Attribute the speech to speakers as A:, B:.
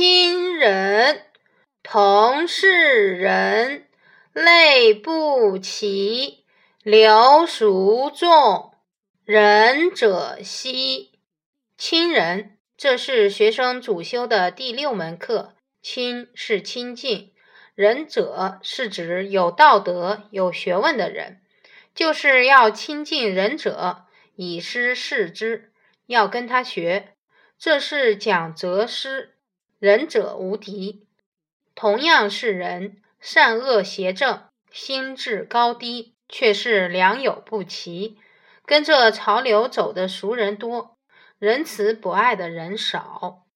A: 亲人，同是人，类不齐，流孰重？仁者惜。亲人，这是学生主修的第六门课。亲是亲近，仁者是指有道德、有学问的人，就是要亲近仁者，以师事之，要跟他学。这是讲则师，仁者无敌。同样是人，善恶邪正，心智高低，却是良莠不齐。跟着潮流走的熟人多，仁慈博爱的人少。